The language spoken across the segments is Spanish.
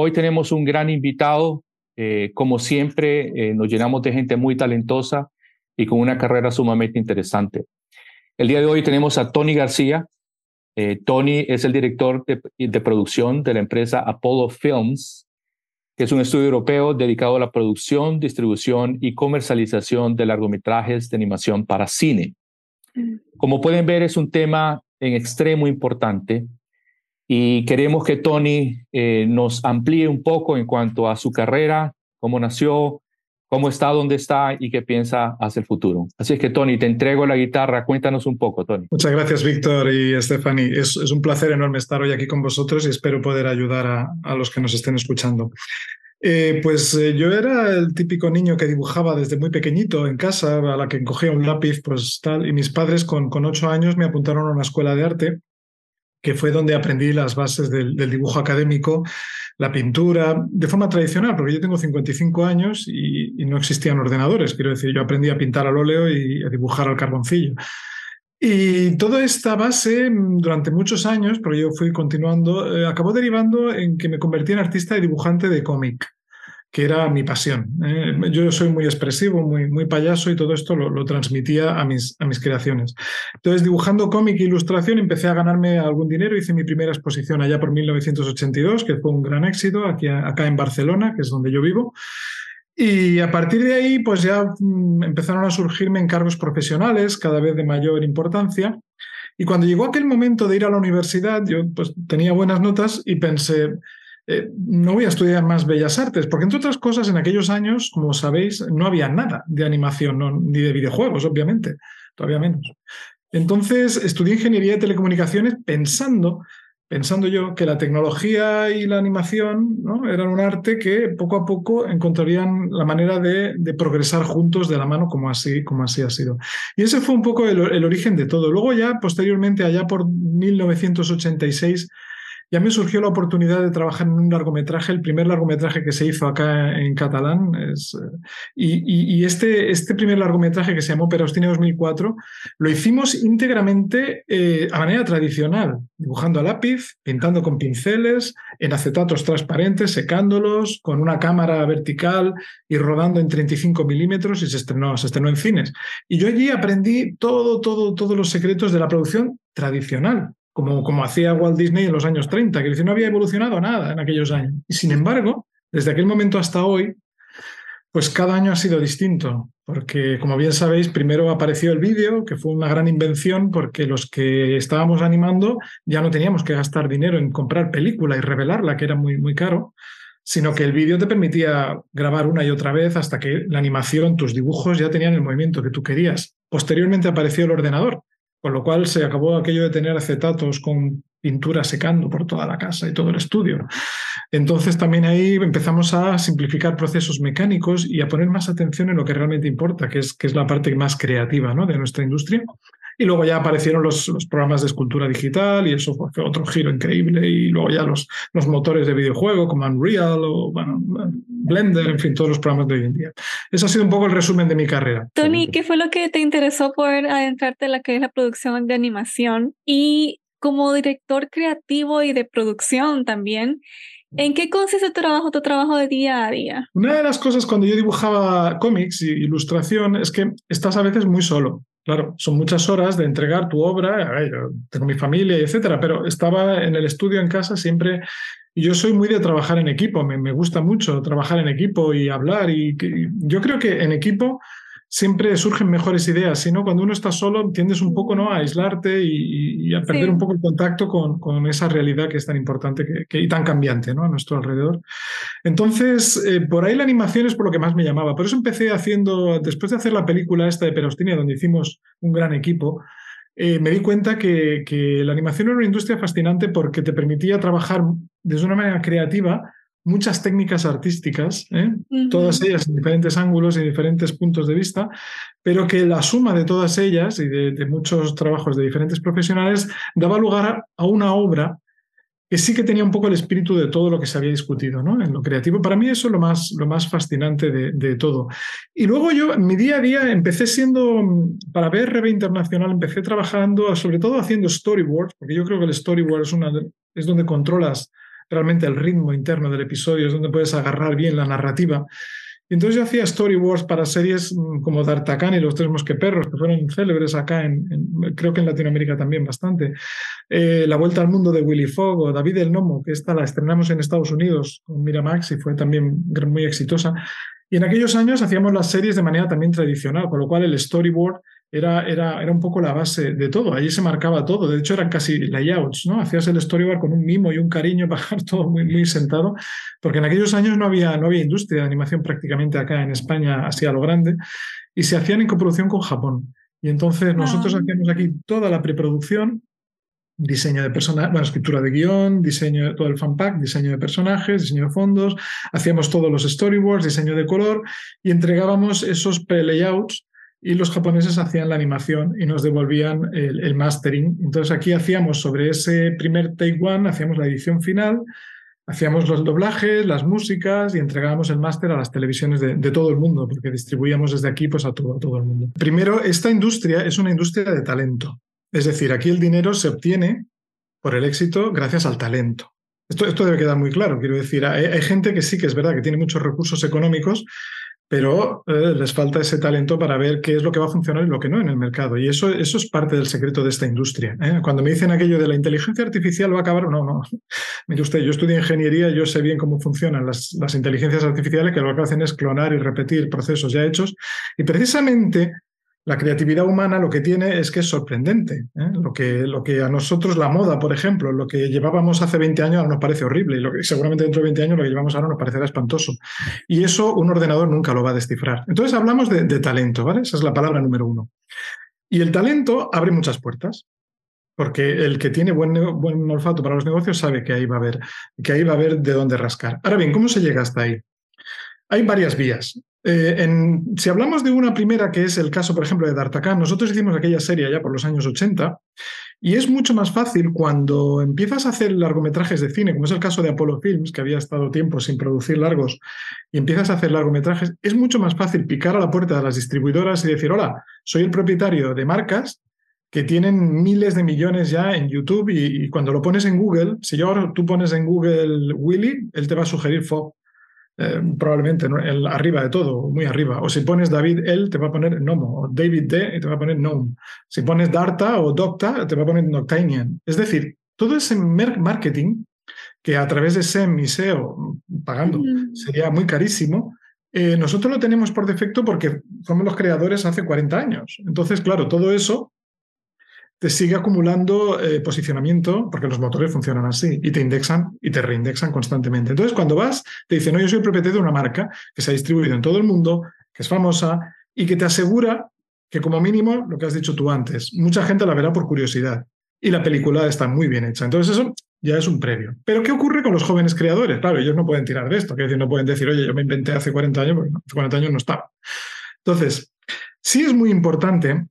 hoy tenemos un gran invitado. Eh, como siempre, eh, nos llenamos de gente muy talentosa y con una carrera sumamente interesante. El día de hoy tenemos a Tony García. Eh, Tony es el director de, de, producción de la empresa Apollo Films, que es un estudio europeo dedicado a la producción, distribución y comercialización de largometrajes de animación para cine. Mm. Como pueden ver, es un tema en extremo importante y queremos que Tony eh, nos amplíe un poco en cuanto a su carrera, cómo nació, cómo está, dónde está y qué piensa hacia el futuro. Así es que Tony, te entrego la guitarra, cuéntanos un poco, Tony. Muchas gracias, Víctor y Stephanie. Es, un placer enorme estar hoy aquí con vosotros y espero poder ayudar a, los que nos estén escuchando. Eh, pues eh, yo era el típico niño que dibujaba desde muy pequeñito en casa, a la que cogía un lápiz, pues tal, y mis padres con, con ocho años me apuntaron a una escuela de arte que fue donde aprendí las bases del, dibujo académico, la pintura, de forma tradicional, porque yo tengo 55 años y, no existían ordenadores. Quiero decir, yo aprendí a pintar al óleo y a dibujar al carboncillo. Y toda esta base, durante muchos años, porque yo fui continuando, eh, acabó derivando en que me convertí en artista y dibujante de cómic que era mi pasión. ¿eh? yo soy muy expresivo, muy, muy payaso y todo esto lo, transmitía a mis, a mis creaciones. Entonces, dibujando cómic e ilustración, empecé a ganarme algún dinero. Hice mi primera exposición allá por 1982, que fue un gran éxito, aquí, acá en Barcelona, que es donde yo vivo. Y a partir de ahí, pues ya mm, empezaron a surgirme encargos profesionales cada vez de mayor importancia. Y cuando llegó aquel momento de ir a la universidad, yo pues tenía buenas notas y pensé, eh, no voy a estudiar más bellas artes, porque entre otras cosas, en aquellos años, como sabéis, no había nada de animación, ni de videojuegos, obviamente, todavía menos. Entonces, estudié ingeniería de telecomunicaciones pensando, pensando yo que la tecnología y la animación ¿no? eran un arte que poco a poco encontrarían la manera de, progresar juntos de la mano, como así, como así ha sido. Y ese fue un poco el, el origen de todo. Luego ya, posteriormente, allá por 1986, ya me surgió la oportunidad de trabajar en un largometraje, el primer largometraje que se hizo acá en catalán. Eh, y, este, este primer largometraje que se llamó Perostina 2004, lo hicimos íntegramente eh, a manera tradicional, dibujando a lápiz, pintando con pinceles, en acetatos transparentes, secándolos, con una cámara vertical y rodando en 35 milímetros y se estrenó, se estrenó en cines. Y yo allí aprendí todo, todo, todos los secretos de la producción tradicional como, hacía Walt Disney en los años 30, que no había evolucionado nada en aquellos años. Y sin embargo, desde aquel momento hasta hoy, pues cada año ha sido distinto, porque como bien sabéis, primero apareció el vídeo, que fue una gran invención, porque los que estábamos animando ya no teníamos que gastar dinero en comprar película y revelarla, que era muy, muy caro, sino que el vídeo te permitía grabar una y otra vez hasta que la animación, tus dibujos ya tenían el movimiento que tú querías. Posteriormente apareció el ordenador, con lo cual se acabó aquello de tener acetatos con pintura secando por toda la casa y todo el estudio. Entonces también ahí empezamos a simplificar procesos mecánicos y a poner más atención en lo que realmente importa, que es, que es la parte más creativa ¿no? de nuestra industria. Y luego ya aparecieron los, los, programas de escultura digital y eso fue otro giro increíble. Y luego ya los, los motores de videojuego como Unreal o bueno, Blender, en fin, todos los programas de hoy en día. Eso ha sido un poco el resumen de mi carrera. Tony, ¿qué fue lo que te interesó poder adentrarte en la que es la producción de animación? Y como director creativo y de producción también, ¿En qué consiste tu trabajo, tu trabajo de día a día? Una de las cosas cuando yo dibujaba cómics y ilustración es que estás a veces muy solo. Claro, son muchas horas de entregar tu obra, tengo mi familia, etcétera, pero estaba en el estudio en casa siempre. Yo soy muy de trabajar en equipo, me, gusta mucho trabajar en equipo y hablar. Y yo creo que en equipo siempre surgen mejores ideas, sino cuando uno está solo tiendes un poco ¿no? a aislarte y, a perder un poco el contacto con, con, esa realidad que es tan importante que, y tan cambiante ¿no? a nuestro alrededor. Entonces, eh, por ahí la animación es por lo que más me llamaba. Por eso empecé haciendo, después de hacer la película esta de Perostina, donde hicimos un gran equipo, eh, me di cuenta que, que la animación era una industria fascinante porque te permitía trabajar de una manera creativa muchas técnicas artísticas, ¿eh? todas ellas en diferentes ángulos y diferentes puntos de vista, pero que la suma de todas ellas y de, muchos trabajos de diferentes profesionales daba lugar a una obra que sí que tenía un poco el espíritu de todo lo que se había discutido ¿no? en lo creativo. Para mí eso es lo más, lo más fascinante de, de todo. Y luego yo, en mi día a día, empecé siendo, para BRB Internacional, empecé trabajando sobre todo haciendo storyboards, porque yo creo que el storyboard es, una, es donde controlas realmente el ritmo interno del episodio, es donde puedes agarrar bien la narrativa. Y entonces yo hacía storyboards para series mm, como D'Artagnan y Los Tres Mosqueperros, que fueron célebres acá, en, creo que en Latinoamérica también bastante. Eh, la Vuelta al Mundo de Willy Fogg o David el Nomo, que esta la estrenamos en Estados Unidos con Miramax y fue también muy exitosa. Y en aquellos años hacíamos las series de manera también tradicional, con lo cual el storyboard era, era, era un poco la base de todo. Allí se marcaba todo. De hecho, eran casi layouts, ¿no? Hacías el storyboard con un mimo y un cariño para dejar todo muy, muy sentado, porque en aquellos años no había, no había industria de animación prácticamente acá en España, así a lo grande, y se hacían en coproducción con Japón. Y entonces nosotros ah. hacíamos aquí toda la preproducción, diseño de personajes, bueno, escritura de guion, diseño de todo el fanpack, diseño de personajes, diseño de fondos, hacíamos todos los storyboards, diseño de color y entregábamos esos pre-layouts y los japoneses hacían la animación y nos devolvían el, mastering. Entonces aquí hacíamos sobre ese primer take one, hacíamos la edición final, hacíamos los doblajes, las músicas y entregábamos el máster a las televisiones de, todo el mundo, porque distribuíamos desde aquí pues, a, todo, todo el mundo. Primero, esta industria es una industria de talento. Es decir, aquí el dinero se obtiene por el éxito gracias al talento. Esto, esto debe quedar muy claro. Quiero decir, hay, gente que sí que es verdad que tiene muchos recursos económicos, pero eh, les falta ese talento para ver qué es lo que va a funcionar y lo que no en el mercado. Y eso, eso es parte del secreto de esta industria. ¿eh? Cuando me dicen aquello de la inteligencia artificial va a acabar, no, no. Mire usted, yo estudié ingeniería, yo sé bien cómo funcionan las, las inteligencias artificiales, que lo que hacen es clonar y repetir procesos ya hechos. Y precisamente la creatividad humana lo que tiene es que es sorprendente. ¿eh? Lo, que, lo que a nosotros la moda, por ejemplo, lo que llevábamos hace 20 años ahora nos parece horrible y lo que seguramente dentro de 20 años lo que llevamos ahora nos parecerá espantoso. Y eso un ordenador nunca lo va a descifrar. Entonces hablamos de, talento, ¿vale? Esa es la palabra número uno. Y el talento abre muchas puertas. Porque el que tiene buen, buen olfato para los negocios sabe que ahí va a haber, que ahí va a haber de dónde rascar. Ahora bien, ¿cómo se llega hasta ahí? Hay varias vías. Eh, si hablamos de una primera, que es el caso, por ejemplo, de D'Artagnan, nosotros hicimos aquella serie ya por los años 80, y es mucho más fácil cuando empiezas a hacer largometrajes de cine, como es el caso de Apollo Films, que había estado tiempo sin producir largos, y empiezas a hacer largometrajes, es mucho más fácil picar a la puerta de las distribuidoras y decir, hola, soy el propietario de marcas que tienen miles de millones ya en YouTube y, cuando lo pones en Google, si yo ahora tú pones en Google Willy, él te va a sugerir Fog. Eh, probablemente el, arriba de todo, muy arriba. O si pones David L, te va a poner Nomo, o David D, y te va a poner Gnome. Si pones Darta o Docta, te va a poner Noctanian. Es decir, todo ese marketing que a través de SEM y SEO, pagando, sería muy carísimo, eh, nosotros lo tenemos por defecto porque somos los creadores hace 40 años. Entonces, claro, todo eso te sigue acumulando eh, posicionamiento porque los motores funcionan así y te indexan y te reindexan constantemente. Entonces, cuando vas, te dicen, no, yo soy propietario de una marca que se ha distribuido en todo el mundo, que es famosa y que te asegura que como mínimo, lo que has dicho tú antes, mucha gente la verá por curiosidad y la película está muy bien hecha. Entonces, eso ya es un previo. Pero, ¿qué ocurre con los jóvenes creadores? Claro, ellos no pueden tirar de esto, que decir, no pueden decir, oye, yo me inventé hace 40 años, porque hace 40 años no estaba. Entonces, sí es muy importante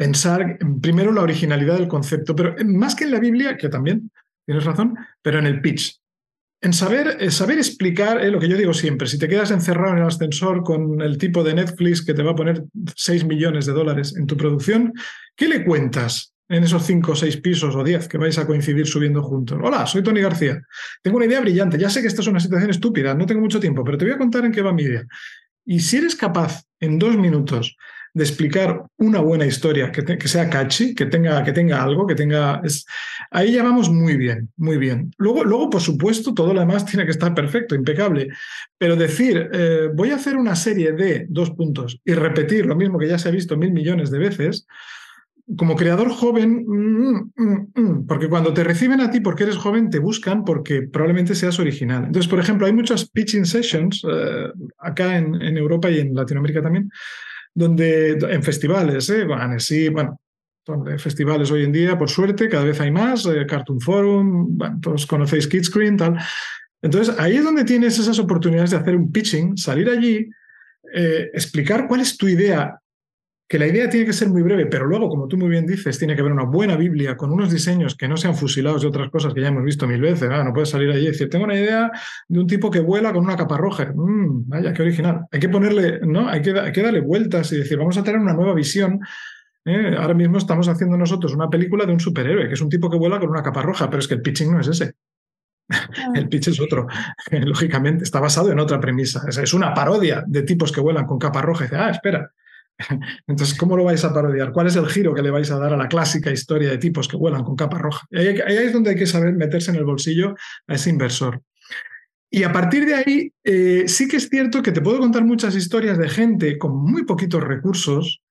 pensar primero la originalidad del concepto, pero más que en la Biblia, que también tienes razón, pero en el pitch. En saber, eh, saber explicar eh, lo que yo digo siempre, si te quedas encerrado en el ascensor con el tipo de Netflix que te va a poner 6 millones de dólares en tu producción, ¿qué le cuentas en esos 5 o 6 pisos o 10 que vais a coincidir subiendo juntos? Hola, soy Tony García. Tengo una idea brillante. Ya sé que esta es una situación estúpida, no tengo mucho tiempo, pero te voy a contar en qué va mi idea. Y si eres capaz en dos minutos de explicar una buena historia, que, sea catchy, que tenga, que tenga algo, que tenga... Ahí ya vamos muy bien, muy bien. Luego, luego, por supuesto, todo lo demás tiene que estar perfecto, impecable. Pero decir, eh, voy a hacer una serie de dos puntos y repetir lo mismo que ya se ha visto mil millones de veces, como creador joven, mm, mm, mm, porque cuando te reciben a ti porque eres joven, te buscan porque probablemente seas original. Entonces, por ejemplo, hay muchas pitching sessions eh, acá en, en Europa y en Latinoamérica también, donde en festivales, ¿eh? bueno, sí, bueno, festivales hoy en día, por suerte, cada vez hay más, eh, Cartoon Forum, todos conocéis Kidscreen, tal. Entonces, ahí es donde tienes esas oportunidades de hacer un pitching, salir allí, eh, explicar cuál es tu idea que la idea tiene que ser muy breve, pero luego, como tú muy bien dices, tiene que haber una buena Biblia con unos diseños que no sean fusilados de otras cosas que ya hemos visto mil veces. no puedes salir allí y decir, tengo una idea de un tipo que vuela con una capa roja. Mm, vaya, qué original. Hay que ponerle, ¿no? Hay que, hay que darle vueltas y decir, vamos a tener una nueva visión. ¿eh? Ahora mismo estamos haciendo nosotros una película de un superhéroe, que es un tipo que vuela con una capa roja, pero es que el pitching no es ese. Ah. El pitch es otro, lógicamente, está basado en otra premisa. Es una parodia de tipos que vuelan con capa roja y dice, ah, espera. Entonces, ¿cómo lo vais a parodiar? ¿Cuál es el giro que le vais a dar a la clásica historia de tipos que vuelan con capa roja? Ahí, es donde hay que saber meterse en el bolsillo a ese inversor. Y a partir de ahí, eh, sí que es cierto que te puedo contar muchas historias de gente con muy poquitos recursos,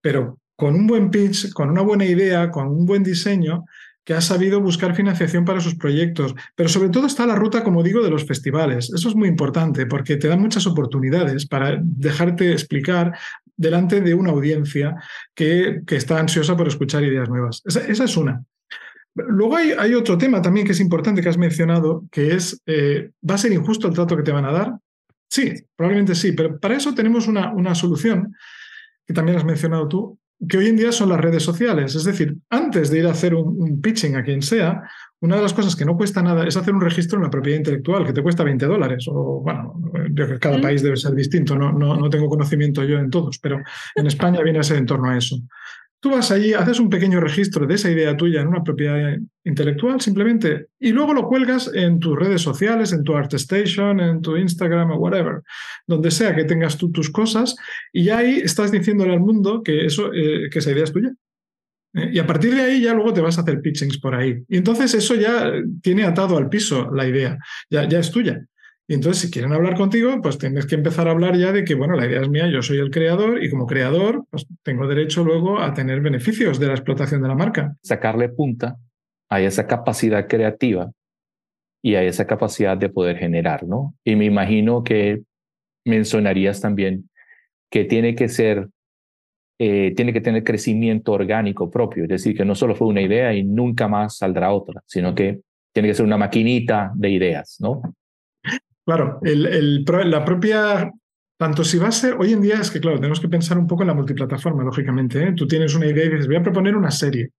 pero con un buen pitch, con una buena idea, con un buen diseño, que ha sabido buscar financiación para sus proyectos. Pero sobre todo está la ruta, como digo, de los festivales. Eso es muy importante porque te dan muchas oportunidades para dejarte explicar delante de una audiencia que, que está ansiosa por escuchar ideas nuevas. Esa, es una. Luego hay, hay, otro tema también que es importante que has mencionado, que es, eh, ¿va a ser injusto el trato que te van a dar? Sí, probablemente sí, pero para eso tenemos una, una solución que también has mencionado tú, que hoy en día son las redes sociales. Es decir, antes de ir a hacer un, pitching a quien sea, una de las cosas que no cuesta nada es hacer un registro en la propiedad intelectual, que te cuesta 20 dólares. O bueno, cada país debe ser distinto, no, no, no tengo conocimiento yo en todos, pero en España viene a ser en torno a eso. Tú vas allí, haces un pequeño registro de esa idea tuya en una propiedad intelectual simplemente y luego lo cuelgas en tus redes sociales, en tu ArtStation, en tu Instagram o whatever, donde sea que tengas tú tus cosas y ahí estás diciéndole al mundo que, eso, eh, que esa idea es tuya. ¿eh? Y a partir de ahí ya luego te vas a hacer pitchings por ahí. Y entonces eso ya tiene atado al piso la idea, ya, ya es tuya. Y entonces, si quieren hablar contigo, pues tienes que empezar a hablar ya de que, bueno, la idea es mía, yo soy el creador y como creador, pues tengo derecho luego a tener beneficios de la explotación de la marca. Sacarle punta a esa capacidad creativa y a esa capacidad de poder generar, ¿no? Y me imagino que mencionarías también que tiene que ser, eh, tiene que tener crecimiento orgánico propio, es decir, que no solo fue una idea y nunca más saldrá otra, sino que tiene que ser una maquinita de ideas, ¿no? Claro, la propia, tanto si va a ser, hoy en día es que, claro, tenemos que pensar un poco en la multiplataforma, lógicamente. ¿eh? Tú tienes una idea y dices, voy a proponer una serie.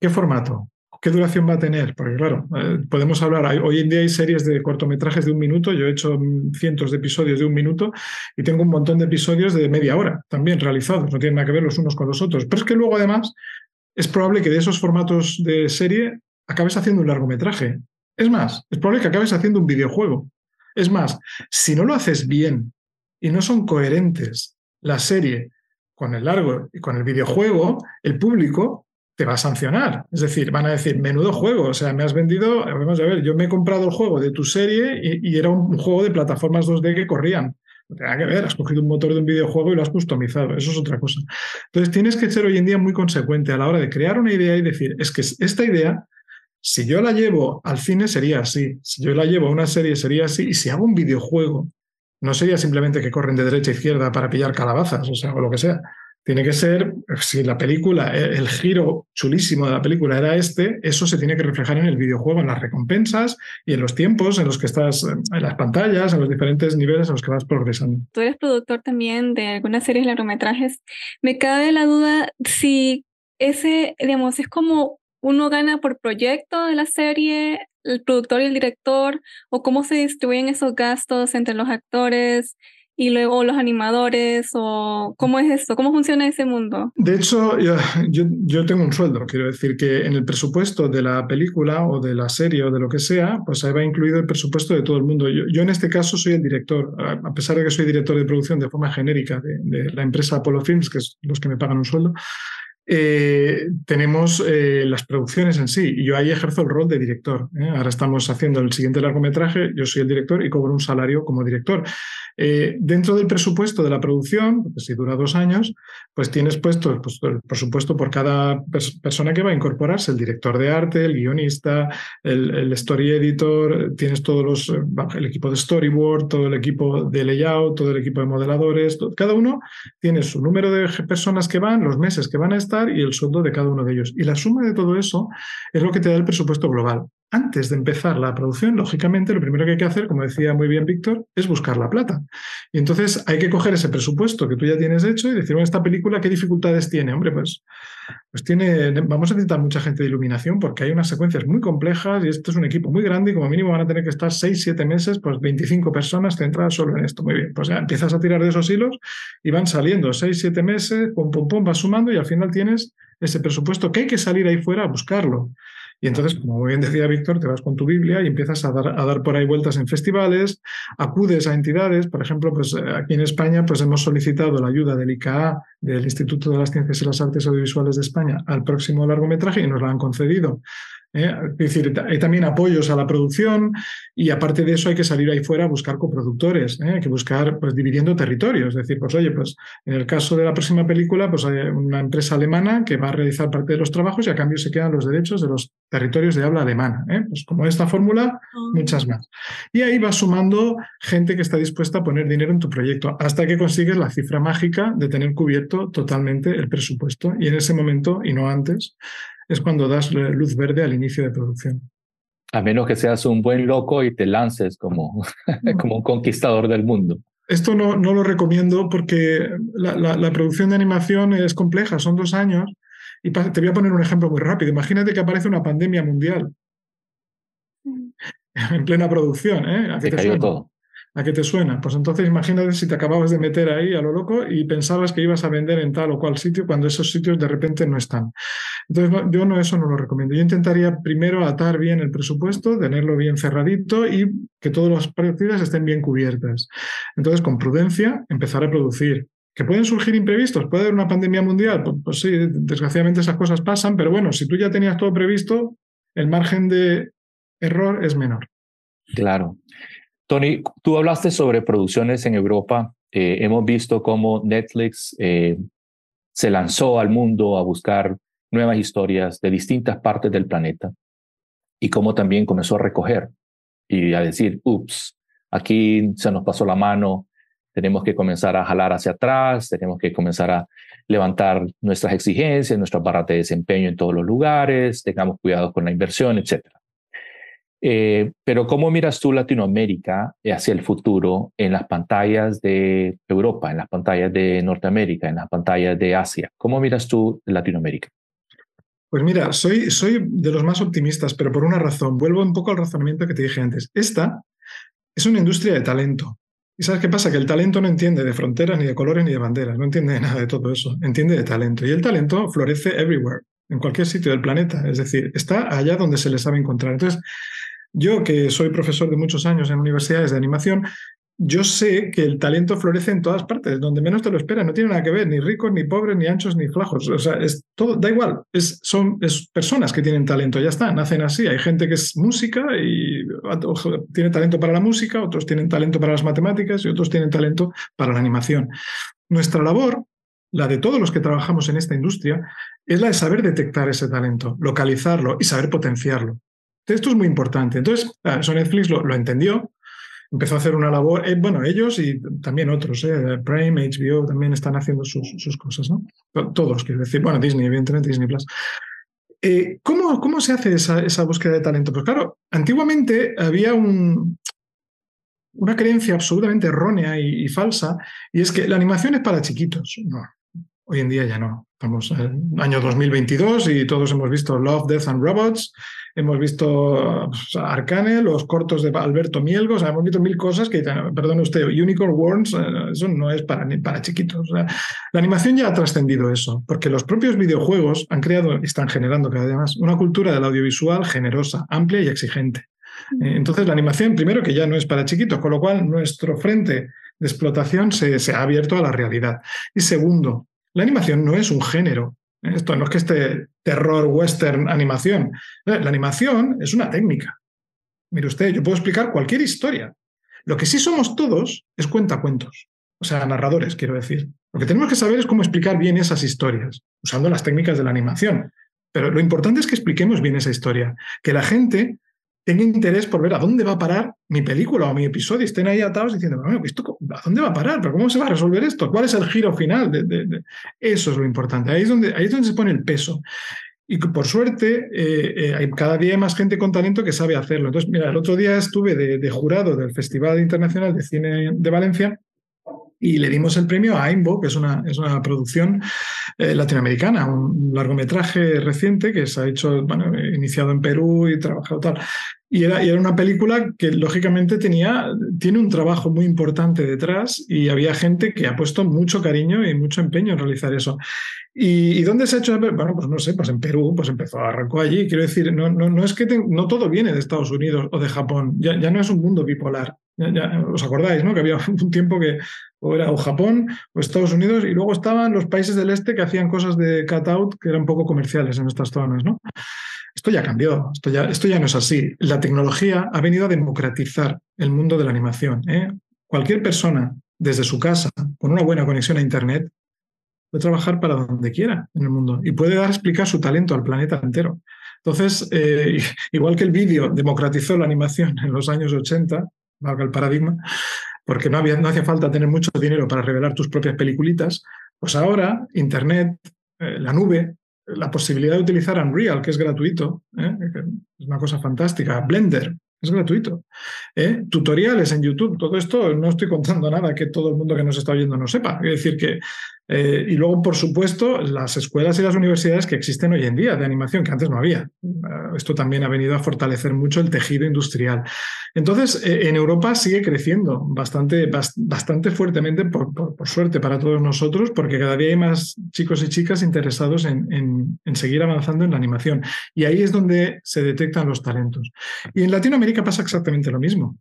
¿Qué formato? ¿Qué duración va a tener? Porque claro, eh, podemos hablar, hoy en día hay series de cortometrajes de un minuto, yo he hecho cientos de episodios de un minuto y tengo un montón de episodios de media hora también realizados, no tienen nada que ver los unos con los otros. Pero es que luego además es probable que de esos formatos de serie acabes haciendo un largometraje. Es más, es probable que acabes haciendo un videojuego. Es más, si no lo haces bien y no son coherentes la serie con el largo y con el videojuego, el público te va a sancionar. Es decir, van a decir, menudo juego, o sea, me has vendido, vamos a ver, yo me he comprado el juego de tu serie y, era un juego de plataformas 2D que corrían. No tiene que ver, has cogido un motor de un videojuego y lo has customizado, eso es otra cosa. Entonces, tienes que ser hoy en día muy consecuente a la hora de crear una idea y decir, es que esta idea si yo la llevo al cine sería así, si yo la llevo a una serie sería así, y si hago un videojuego, no sería simplemente que corren de derecha a izquierda para pillar calabazas, o sea, o lo que sea. Tiene que ser, si la película, el giro chulísimo de la película era este, eso se tiene que reflejar en el videojuego, en las recompensas y en los tiempos en los que estás, en las pantallas, en los diferentes niveles en los que vas progresando. Tú eres productor también de algunas series largometrajes. Me cabe la duda si ese, digamos, es como uno gana por proyecto de la serie, el productor y el director, o cómo se distribuyen esos gastos entre los actores y luego los animadores, o cómo es esto, cómo funciona ese mundo. De hecho, yo, yo, tengo un sueldo, quiero decir que en el presupuesto de la película o de la serie o de lo que sea, pues ahí va incluido el presupuesto de todo el mundo. Yo, yo en este caso soy el director, a pesar de que soy director de producción de forma genérica de, de la empresa Apollo Films, que es los que me pagan un sueldo. Eh, tenemos eh, las producciones en sí. Y yo ahí ejerzo el rol de director. ¿eh? Ahora estamos haciendo el siguiente largometraje, yo soy el director y cobro un salario como director. dentro del presupuesto de la producción, si dura dos años, pues tienes puesto, pues, por supuesto, por cada persona que va a incorporarse, el director de arte, el guionista, el, story editor, tienes todos los, el equipo de storyboard, todo el equipo de layout, todo el equipo de modeladores, cada uno tiene su número de personas que van, los meses que van a estar y el sueldo de cada uno de ellos. Y la suma de todo eso es lo que te da el presupuesto global. Antes de empezar la producción, lógicamente, lo primero que hay que hacer, como decía muy bien Víctor, es buscar la plata. Y entonces hay que coger ese presupuesto que tú ya tienes hecho y decir, bueno, esta película, ¿qué dificultades tiene? Hombre, pues, pues tiene, vamos a necesitar mucha gente de iluminación porque hay unas secuencias muy complejas y esto es un equipo muy grande y como mínimo van a tener que estar 6, 7 meses, pues 25 personas centradas solo en esto. Muy bien, pues ya empiezas a tirar de esos hilos y van saliendo 6, 7 meses, pum, pum, pum, vas sumando y al final tienes ese presupuesto que hay que salir ahí fuera a buscarlo. Y entonces, como muy bien decía Víctor, te vas con tu Biblia y empiezas a dar, por ahí vueltas en festivales, acudes a entidades, por ejemplo, pues eh, aquí en España pues hemos solicitado la ayuda del ICA, del Instituto de las Ciencias y las Artes Audiovisuales de España, al próximo largometraje y nos lo han concedido. ¿Eh? Es decir, hay también apoyos a la producción y aparte de eso hay que salir ahí fuera a buscar coproductores, ¿eh? hay que buscar pues dividiendo territorios, es decir, pues oye, pues en el caso de la próxima película, pues hay una empresa alemana que va a realizar parte de los trabajos y a cambio se quedan los derechos de los territorios de habla alemana. ¿eh? Pues como esta fórmula, ah. muchas más. Y ahí vas sumando gente que está dispuesta a poner dinero en tu proyecto hasta que consigues la cifra mágica de tener cubierto totalmente el presupuesto y en ese momento y no antes es cuando das luz verde al inicio de producción. A menos que seas un buen loco y te lances como, como un conquistador del mundo. Esto no, no lo recomiendo porque la, la, producción de animación es compleja, son dos años. Y te voy a poner un ejemplo muy rápido. Imagínate que aparece una pandemia mundial mm. en plena producción. ¿eh? ¿A qué te todo. ¿A qué te suena? Pues entonces imagínate si te acababas de meter ahí a lo loco y pensabas que ibas a vender en tal o cual sitio cuando esos sitios de repente no están. Entonces yo no, eso no lo recomiendo. Yo intentaría primero atar bien el presupuesto, tenerlo bien cerradito y que todas las partidas estén bien cubiertas. Entonces, con prudencia, empezar a producir. ¿Que pueden surgir imprevistos? ¿Puede haber una pandemia mundial? Pues, pues sí, desgraciadamente esas cosas pasan, pero bueno, si tú ya tenías todo previsto, el margen de error es menor. Claro. Tony, tú hablaste sobre producciones en Europa. Eh, hemos visto cómo Netflix eh, se lanzó al mundo a buscar nuevas historias de distintas partes del planeta y cómo también comenzó a recoger y a decir, ups, aquí se nos pasó la mano, tenemos que comenzar a jalar hacia atrás, tenemos que comenzar a levantar nuestras exigencias, nuestras barras de desempeño en todos los lugares, tengamos cuidado con la inversión, etcétera. Eh, pero ¿cómo miras tú Latinoamérica hacia el futuro en las pantallas de Europa, en las pantallas de Norteamérica, en las pantallas de Asia? ¿Cómo miras tú Latinoamérica? Pues mira, soy, soy de los más optimistas, pero por una razón. Vuelvo un poco al razonamiento que te dije antes. Esta es una industria de talento. ¿Y sabes qué pasa? Que el talento no entiende de fronteras, ni de colores, ni de banderas. No entiende nada de todo eso. Entiende de talento. Y el talento florece everywhere, en cualquier sitio del planeta. Es decir, está allá donde se le sabe encontrar. Entonces, yo, que soy profesor de muchos años en universidades de animación, yo sé que el talento florece en todas partes, donde menos te lo esperas. No tiene nada que ver, ni ricos, ni pobres, ni anchos, ni flajos. O sea, es todo, da igual. Son personas que tienen talento, ya está, nacen así. Hay gente que es música y tiene talento para la música, otros tienen talento para las matemáticas y otros tienen talento para la animación. Nuestra labor, la de todos los que trabajamos en esta industria, es la de saber detectar ese talento, localizarlo y saber potenciarlo. Esto es muy importante. Entonces, eso Netflix lo, entendió, empezó a hacer una labor, eh, bueno, ellos y también otros, eh, Prime, HBO también están haciendo sus, cosas, ¿no? Todos, quiero decir, bueno, Disney, evidentemente, Disney Plus. Eh, ¿cómo, ¿cómo, se hace esa, búsqueda de talento? Pues claro, antiguamente había un, una creencia absolutamente errónea y, y, falsa, y es que la animación es para chiquitos. No, hoy en día ya no. Estamos en el año 2022 y todos hemos visto Love, Death and Robots hemos visto pues, Arcane, los cortos de Alberto Mielgo, hemos visto mil cosas que, perdón usted, Unicorn Worms, eh, eso no es para, para chiquitos. la animación ya ha trascendido eso, porque los propios videojuegos han creado y están generando cada vez más una cultura del audiovisual generosa, amplia y exigente. Eh, entonces, la animación, primero, que ya no es para chiquitos, con lo cual nuestro frente de explotación se, se ha abierto a la realidad. Y segundo, la animación no es un género, esto no es que esté terror, western, animación. Eh, la animación es una técnica. Mire usted, yo puedo explicar cualquier historia. Lo que sí somos todos es cuentacuentos. O sea, narradores, quiero decir. Lo que tenemos que saber es cómo explicar bien esas historias, usando las técnicas de la animación. Pero lo importante es que expliquemos bien esa historia, que la gente tenga interés por ver a dónde va a parar mi película o mi episodio, estén ahí atados diciendo, ¿a dónde va a parar? ¿Pero cómo se va a resolver esto? ¿Cuál es el giro final? Eso es lo importante. Ahí es, donde, ahí es donde se pone el peso. Y por suerte, eh, eh, hay cada día más gente con talento que sabe hacerlo. Entonces, mira, el otro día estuve de, jurado del Festival Internacional de Cine de Valencia y le dimos el premio a Aimbo, que es una, es una producción eh, latinoamericana, un largometraje reciente que se ha hecho, bueno, iniciado en Perú y trabajado tal. Y era, y era, una película que lógicamente tenía, tiene un trabajo muy importante detrás y había gente que ha puesto mucho cariño y mucho empeño en realizar eso. ¿Y, dónde se ha hecho? Bueno, pues no sé, pues en Perú, pues empezó, arrancó allí. Quiero decir, no, no, no es que no todo viene de Estados Unidos o de Japón, ya, ya no es un mundo bipolar. Ya, ¿Os acordáis, no? Que había un tiempo que o era o Japón o Estados Unidos y luego estaban los países del este que hacían cosas de cut-out que eran poco comerciales en estas zonas, ¿no? Esto ya cambió, esto ya, esto ya no es así. La tecnología ha venido a democratizar el mundo de la animación. ¿eh? Cualquier persona desde su casa, con una buena conexión a Internet, puede trabajar para donde quiera en el mundo y puede dar a explicar su talento al planeta entero. Entonces, eh, igual que el vídeo democratizó la animación en los años 80, valga el paradigma, porque no, había, no hacía falta tener mucho dinero para revelar tus propias peliculitas, pues ahora Internet, eh, la nube, la posibilidad de utilizar Unreal, que es gratuito, ¿eh? es una cosa fantástica, Blender, es gratuito. ¿eh? Tutoriales en YouTube, todo esto no estoy contando nada que todo el mundo que nos está oyendo no sepa. Es decir, que eh, y luego, por supuesto, las escuelas y las universidades que existen hoy en día de animación, que antes no había. Ah, esto también ha venido a fortalecer mucho el tejido industrial. Entonces, eh, en Europa sigue creciendo bastante, bastante fuertemente, por, suerte para todos nosotros, porque cada día hay más chicos y chicas interesados en, en, seguir avanzando en la animación. Y ahí es donde se detectan los talentos. Y en Latinoamérica pasa exactamente lo mismo.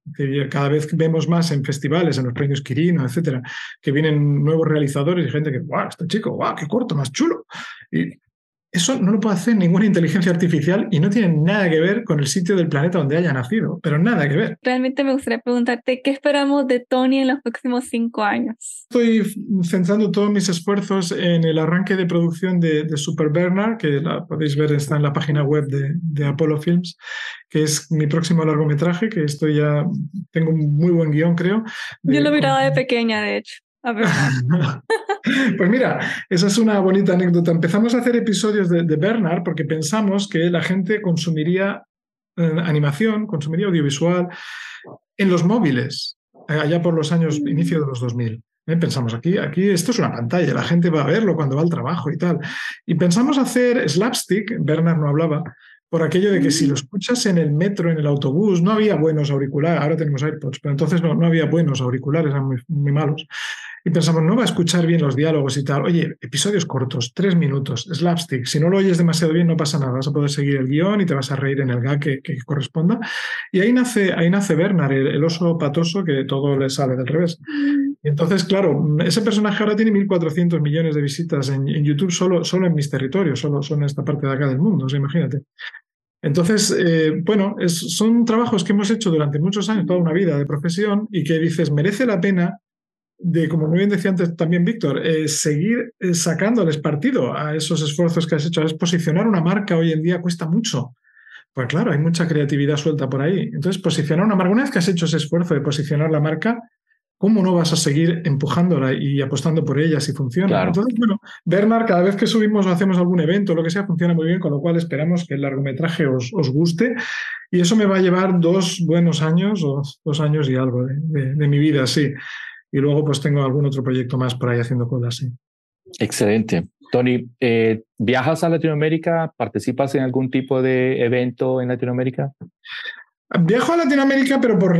Cada vez vemos más en festivales, en los premios Quirino, etcétera, que vienen nuevos realizadores y gente que ¡guau! Este chico, ¡guau! ¡Qué corto, más chulo! Y eso no lo puede hacer ninguna inteligencia artificial y no tiene nada que ver con el sitio del planeta donde haya nacido, pero nada que ver. Realmente me gustaría preguntarte, ¿qué esperamos de Tony en los próximos cinco años? Estoy centrando todos mis esfuerzos en el arranque de producción de, Super Bernard, que la podéis ver, está en la página web de, de Apollo Films, que es mi próximo largometraje, que estoy ya, tengo un muy buen guion, creo. Yo lo miraba de pequeña, de hecho. pues mira, esa es una bonita anécdota. Empezamos a hacer episodios de, Bernard porque pensamos que la gente consumiría eh, animación, consumiría audiovisual en los móviles, eh, allá por los años, inicio de los 2000. ¿eh? Pensamos, aquí, aquí esto es una pantalla, la gente va a verlo cuando va al trabajo y tal. Y pensamos hacer slapstick, Bernard no hablaba, por aquello de que si lo escuchas en el metro, en el autobús, no había buenos auriculares, ahora tenemos AirPods, pero entonces no, no había buenos auriculares, eran muy, muy malos. Y pensamos, no va a escuchar bien los diálogos y tal. Oye, episodios cortos, tres minutos, slapstick. Si no lo oyes demasiado bien, no pasa nada. Vas a poder seguir el guion y te vas a reír en el gag que, corresponda. Y ahí nace, ahí nace Bernard, el, oso patoso que todo le sale del revés. Y entonces, claro, ese personaje ahora tiene 1.400 millones de visitas en, YouTube solo, solo en mis territorios, solo, solo en esta parte de acá del mundo. O sea, imagínate. Entonces, eh, bueno, son trabajos que hemos hecho durante muchos años, toda una vida de profesión, y que dices, merece la pena de, como muy bien decía antes también Víctor, eh, seguir eh, sacándoles partido a esos esfuerzos que has hecho. Es posicionar una marca hoy en día cuesta mucho. Pues claro, hay mucha creatividad suelta por ahí. Entonces, posicionar una marca, una vez que has hecho ese esfuerzo de posicionar la marca, ¿cómo no vas a seguir empujándola y apostando por ella si funciona? Entonces, bueno, Bernard, cada vez que subimos o hacemos algún evento, lo que sea, funciona muy bien, con lo cual esperamos que el largometraje os, os guste. Y eso me va a llevar dos buenos años o dos años y algo de, de mi vida, sí y luego pues tengo algún otro proyecto más por ahí haciendo cosas así. Excelente. Tony, eh, ¿viajas a Latinoamérica? ¿Participas en algún tipo de evento en Latinoamérica? Viajo a Latinoamérica, pero por,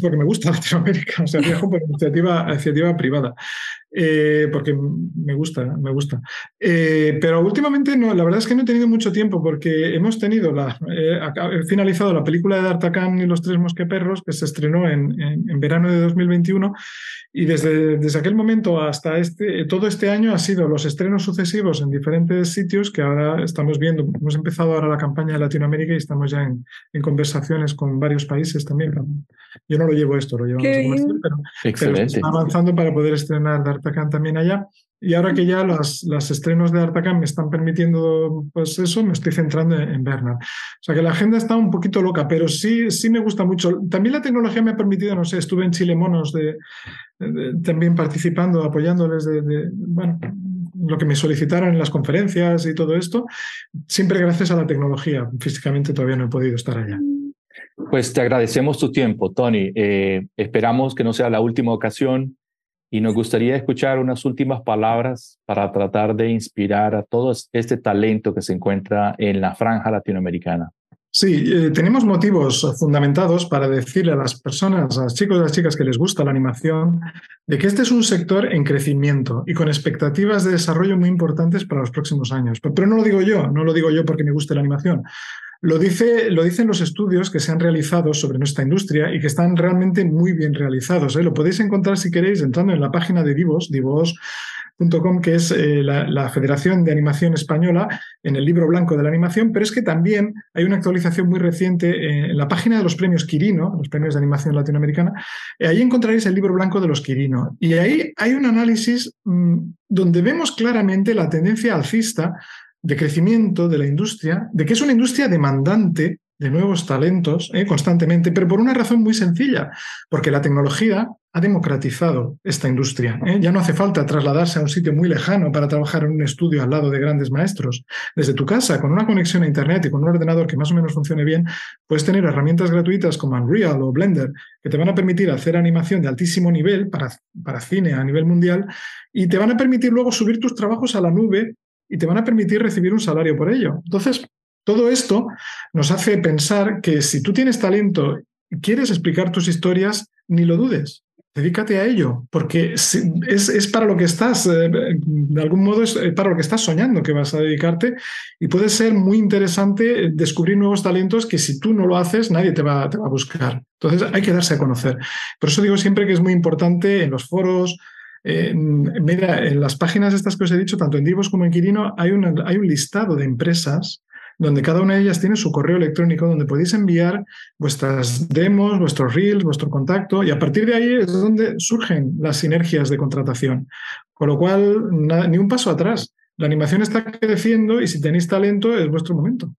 porque me gusta Latinoamérica, o sea, viajo por iniciativa, iniciativa privada. Eh, porque me gusta, me gusta. Eh, pero últimamente no, la verdad es que no he tenido mucho tiempo porque hemos tenido la, eh, he finalizado la película de D'Artagnan y los tres mosqueperros que se estrenó en, en, verano de 2021 y desde, desde aquel momento hasta este, todo este año ha sido los estrenos sucesivos en diferentes sitios que ahora estamos viendo. Hemos empezado ahora la campaña de Latinoamérica y estamos ya en, en conversaciones con varios países también. Yo no lo llevo esto, lo llevamos pero, pero avanzando para poder estrenar D'Artagnan también allá. Y ahora que ya los, los estrenos de Artacan me están permitiendo, pues eso, me estoy centrando en, Bernard. O sea que la agenda está un poquito loca, pero sí, sí me gusta mucho. También la tecnología me ha permitido, no sé, estuve en Chile Monos de, también participando, apoyándoles de, bueno, lo que me solicitaron en las conferencias y todo esto, siempre gracias a la tecnología. Físicamente todavía no he podido estar allá. Pues te agradecemos tu tiempo, Tony. Eh, esperamos que no sea la última ocasión y nos gustaría escuchar unas últimas palabras para tratar de inspirar a todo este talento que se encuentra en la franja latinoamericana. Sí, eh, tenemos motivos fundamentados para decirle a las personas, a los chicos y a las chicas que les gusta la animación, de que este es un sector en crecimiento y con expectativas de desarrollo muy importantes para los próximos años. Pero, no lo digo yo, no lo digo yo porque me guste la animación. Lo, dice, lo dicen los estudios que se han realizado sobre nuestra industria y que están realmente muy bien realizados. ¿eh? Lo podéis encontrar si queréis entrando en la página de Divos, Divos que es eh, la, Federación de Animación Española, en el libro blanco de la animación, pero es que también hay una actualización muy reciente eh, en la página de los premios Quirino, los premios de animación latinoamericana, ahí encontraréis el libro blanco de los Quirino. Y ahí hay un análisis mm, donde vemos claramente la tendencia alcista de crecimiento de la industria, de que es una industria demandante de nuevos talentos eh, constantemente, pero por una razón muy sencilla, porque la tecnología ha democratizado esta industria. Eh. Ya no hace falta trasladarse a un sitio muy lejano para trabajar en un estudio al lado de grandes maestros. Desde tu casa, con una conexión a Internet y con un ordenador que más o menos funcione bien, puedes tener herramientas gratuitas como Unreal o Blender que te van a permitir hacer animación de altísimo nivel para, para cine a nivel mundial y te van a permitir luego subir tus trabajos a la nube y te van a permitir recibir un salario por ello. Entonces, todo esto nos hace pensar que si tú tienes talento y quieres explicar tus historias, ni lo dudes. Dedícate a ello, porque es, para lo que estás, eh, de algún modo es para lo que estás soñando que vas a dedicarte y puede ser muy interesante descubrir nuevos talentos que si tú no lo haces nadie te va, te va a buscar. Entonces hay que darse a conocer. Por eso digo siempre que es muy importante en los foros, mira, en las páginas estas que os he dicho, tanto en Divos como en Quirino, hay, hay un listado de empresas donde cada una de ellas tiene su correo electrónico donde podéis enviar vuestras demos, vuestros reels, vuestro contacto y a partir de ahí es donde surgen las sinergias de contratación. Con lo cual, ni un paso atrás. La animación está creciendo y si tenéis talento es vuestro momento.